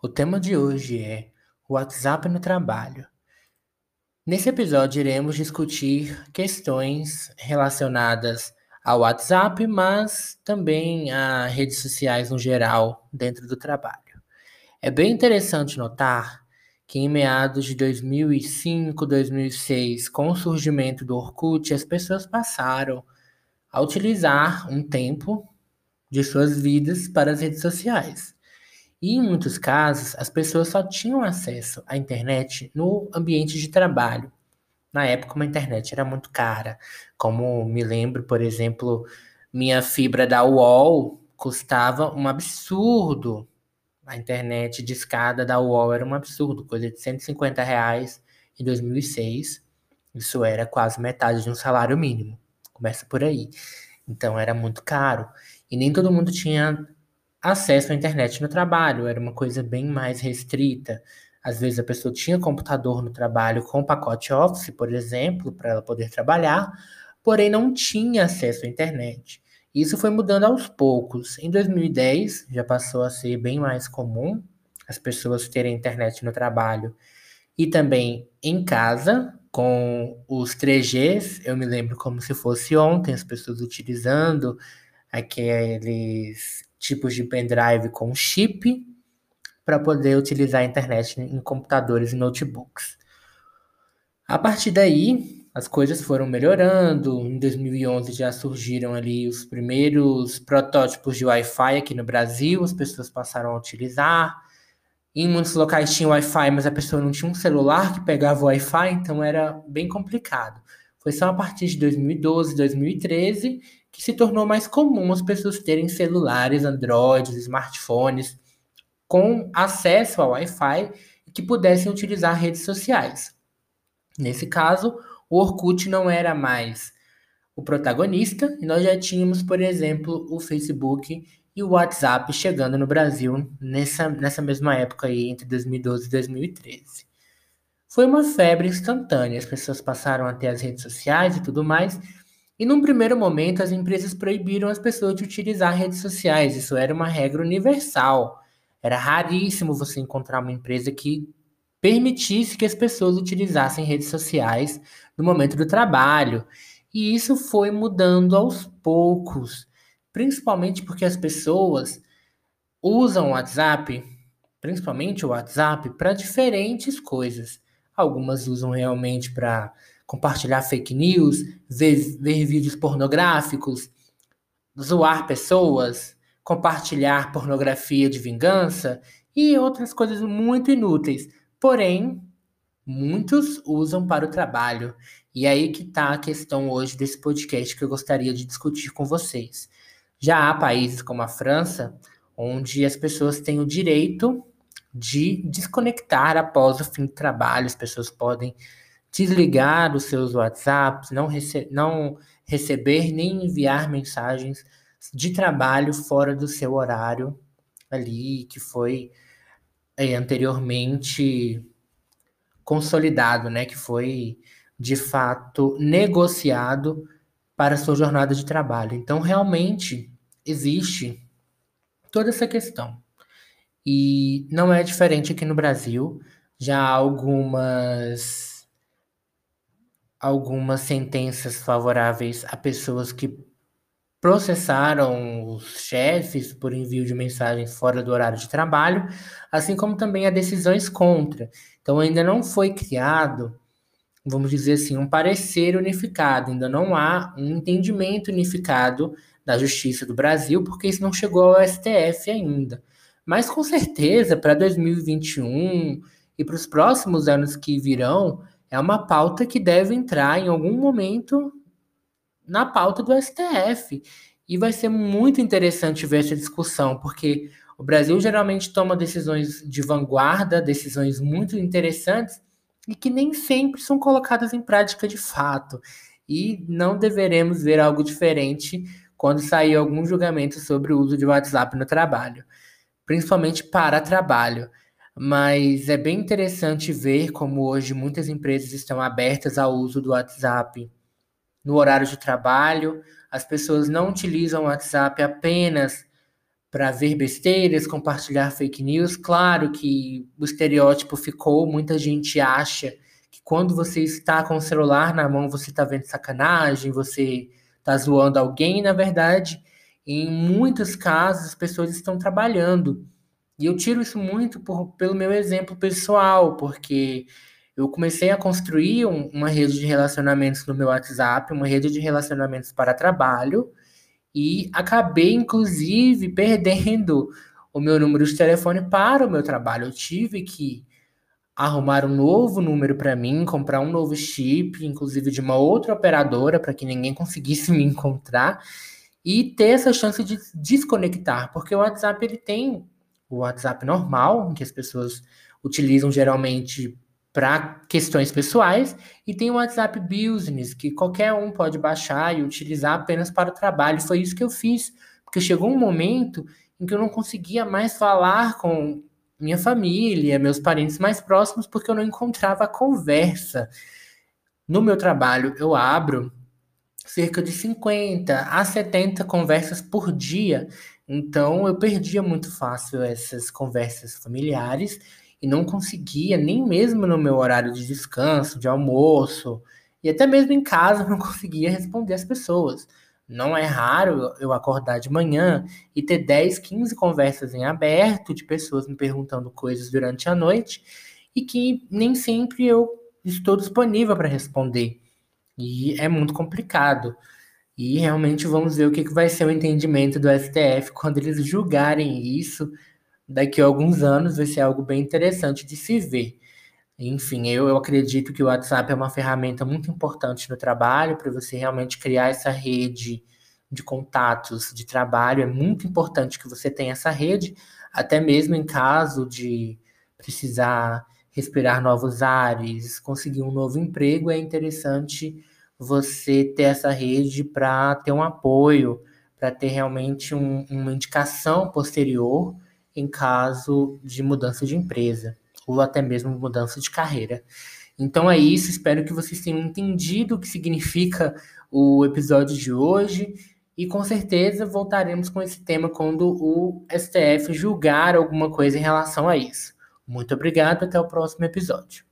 O tema de hoje é o WhatsApp no trabalho. Nesse episódio, iremos discutir questões relacionadas ao WhatsApp, mas também a redes sociais no geral dentro do trabalho. É bem interessante notar que em meados de 2005, 2006, com o surgimento do Orkut, as pessoas passaram a utilizar um tempo de suas vidas para as redes sociais. E em muitos casos, as pessoas só tinham acesso à internet no ambiente de trabalho. Na época, uma internet era muito cara. Como me lembro, por exemplo, minha fibra da UOL custava um absurdo. A internet de escada da UOL era um absurdo, coisa de 150 reais em 2006. Isso era quase metade de um salário mínimo. Começa por aí. Então era muito caro. E nem todo mundo tinha acesso à internet no trabalho, era uma coisa bem mais restrita. Às vezes a pessoa tinha computador no trabalho com pacote Office, por exemplo, para ela poder trabalhar, porém não tinha acesso à internet. Isso foi mudando aos poucos. Em 2010 já passou a ser bem mais comum as pessoas terem internet no trabalho e também em casa, com os 3Gs, eu me lembro como se fosse ontem, as pessoas utilizando aqueles tipos de pendrive com chip para poder utilizar a internet em computadores e notebooks. A partir daí, as coisas foram melhorando. Em 2011 já surgiram ali os primeiros protótipos de Wi-Fi aqui no Brasil, as pessoas passaram a utilizar. Em muitos locais tinha Wi-Fi, mas a pessoa não tinha um celular que pegava Wi-Fi, então era bem complicado. Foi só a partir de 2012, 2013 que se tornou mais comum as pessoas terem celulares, Androids, smartphones com acesso ao Wi-Fi e que pudessem utilizar redes sociais. Nesse caso, o Orkut não era mais o protagonista e nós já tínhamos, por exemplo, o Facebook e o WhatsApp chegando no Brasil nessa, nessa mesma época aí, entre 2012 e 2013. Foi uma febre instantânea, as pessoas passaram a ter as redes sociais e tudo mais, e num primeiro momento, as empresas proibiram as pessoas de utilizar redes sociais. Isso era uma regra universal. Era raríssimo você encontrar uma empresa que permitisse que as pessoas utilizassem redes sociais no momento do trabalho. E isso foi mudando aos poucos, principalmente porque as pessoas usam o WhatsApp, principalmente o WhatsApp, para diferentes coisas. Algumas usam realmente para compartilhar fake news, ver, ver vídeos pornográficos, zoar pessoas, compartilhar pornografia de vingança e outras coisas muito inúteis. Porém, muitos usam para o trabalho. E aí que está a questão hoje desse podcast que eu gostaria de discutir com vocês. Já há países como a França, onde as pessoas têm o direito de desconectar após o fim do trabalho, as pessoas podem desligar os seus WhatsApps, não, rece não receber nem enviar mensagens de trabalho fora do seu horário ali, que foi é, anteriormente consolidado, né? Que foi de fato negociado para a sua jornada de trabalho. Então, realmente existe toda essa questão. E não é diferente aqui no Brasil. Já há algumas algumas sentenças favoráveis a pessoas que processaram os chefes por envio de mensagens fora do horário de trabalho, assim como também há decisões contra. Então ainda não foi criado, vamos dizer assim, um parecer unificado, ainda não há um entendimento unificado da Justiça do Brasil, porque isso não chegou ao STF ainda. Mas com certeza, para 2021 e para os próximos anos que virão, é uma pauta que deve entrar em algum momento na pauta do STF. E vai ser muito interessante ver essa discussão, porque o Brasil geralmente toma decisões de vanguarda, decisões muito interessantes e que nem sempre são colocadas em prática de fato. E não deveremos ver algo diferente quando sair algum julgamento sobre o uso de WhatsApp no trabalho, principalmente para trabalho. Mas é bem interessante ver como hoje muitas empresas estão abertas ao uso do WhatsApp no horário de trabalho. As pessoas não utilizam o WhatsApp apenas para ver besteiras, compartilhar fake news. Claro que o estereótipo ficou, muita gente acha que quando você está com o celular na mão, você está vendo sacanagem, você está zoando alguém, na verdade, em muitos casos as pessoas estão trabalhando. E eu tiro isso muito por, pelo meu exemplo pessoal, porque eu comecei a construir um, uma rede de relacionamentos no meu WhatsApp, uma rede de relacionamentos para trabalho, e acabei, inclusive, perdendo o meu número de telefone para o meu trabalho. Eu tive que arrumar um novo número para mim, comprar um novo chip, inclusive de uma outra operadora, para que ninguém conseguisse me encontrar e ter essa chance de desconectar, porque o WhatsApp ele tem o WhatsApp normal, que as pessoas utilizam geralmente para questões pessoais, e tem o WhatsApp Business, que qualquer um pode baixar e utilizar apenas para o trabalho. Foi isso que eu fiz, porque chegou um momento em que eu não conseguia mais falar com minha família, meus parentes mais próximos, porque eu não encontrava conversa. No meu trabalho, eu abro cerca de 50 a 70 conversas por dia. Então, eu perdia muito fácil essas conversas familiares e não conseguia, nem mesmo no meu horário de descanso, de almoço, e até mesmo em casa, não conseguia responder as pessoas. Não é raro eu acordar de manhã e ter 10, 15 conversas em aberto de pessoas me perguntando coisas durante a noite e que nem sempre eu estou disponível para responder. E é muito complicado. E realmente vamos ver o que vai ser o entendimento do STF quando eles julgarem isso daqui a alguns anos vai ser algo bem interessante de se ver. Enfim, eu, eu acredito que o WhatsApp é uma ferramenta muito importante no trabalho para você realmente criar essa rede de contatos de trabalho. É muito importante que você tenha essa rede, até mesmo em caso de precisar respirar novos ares, conseguir um novo emprego, é interessante você ter essa rede para ter um apoio, para ter realmente um, uma indicação posterior em caso de mudança de empresa ou até mesmo mudança de carreira. Então é isso, espero que vocês tenham entendido o que significa o episódio de hoje e com certeza voltaremos com esse tema quando o STF julgar alguma coisa em relação a isso. Muito obrigado, até o próximo episódio.